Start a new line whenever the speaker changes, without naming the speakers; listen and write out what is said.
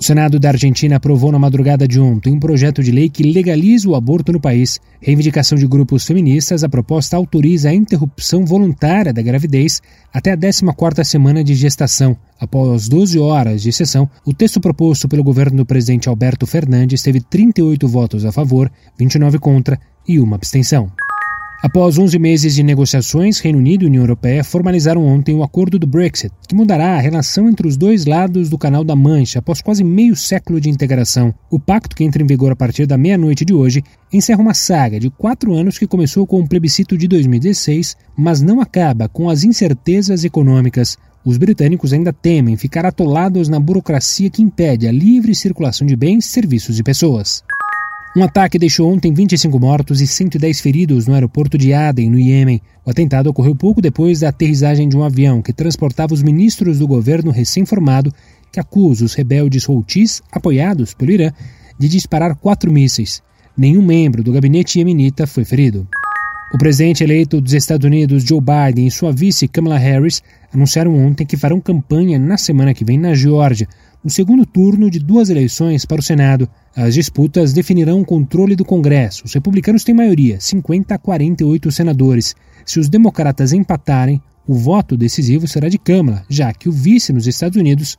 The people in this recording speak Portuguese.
O Senado da Argentina aprovou na madrugada de ontem um projeto de lei que legaliza o aborto no país. Reivindicação de grupos feministas, a proposta autoriza a interrupção voluntária da gravidez até a 14ª semana de gestação. Após 12 horas de sessão, o texto proposto pelo governo do presidente Alberto Fernandes teve 38 votos a favor, 29 contra e uma abstenção. Após 11 meses de negociações, Reino Unido e União Europeia formalizaram ontem o acordo do Brexit, que mudará a relação entre os dois lados do Canal da Mancha após quase meio século de integração. O pacto, que entra em vigor a partir da meia-noite de hoje, encerra uma saga de quatro anos que começou com o plebiscito de 2016, mas não acaba com as incertezas econômicas. Os britânicos ainda temem ficar atolados na burocracia que impede a livre circulação de bens, serviços e pessoas. Um ataque deixou ontem 25 mortos e 110 feridos no aeroporto de Aden, no Iêmen. O atentado ocorreu pouco depois da aterrissagem de um avião que transportava os ministros do governo recém-formado que acusa os rebeldes Houthis, apoiados pelo Irã, de disparar quatro mísseis. Nenhum membro do gabinete iemenita foi ferido. O presidente eleito dos Estados Unidos, Joe Biden, e sua vice Kamala Harris anunciaram ontem que farão campanha na semana que vem na Geórgia, no segundo turno de duas eleições para o Senado. As disputas definirão o controle do Congresso. Os republicanos têm maioria, 50 a 48 senadores. Se os democratas empatarem, o voto decisivo será de Câmara, já que o vice nos Estados Unidos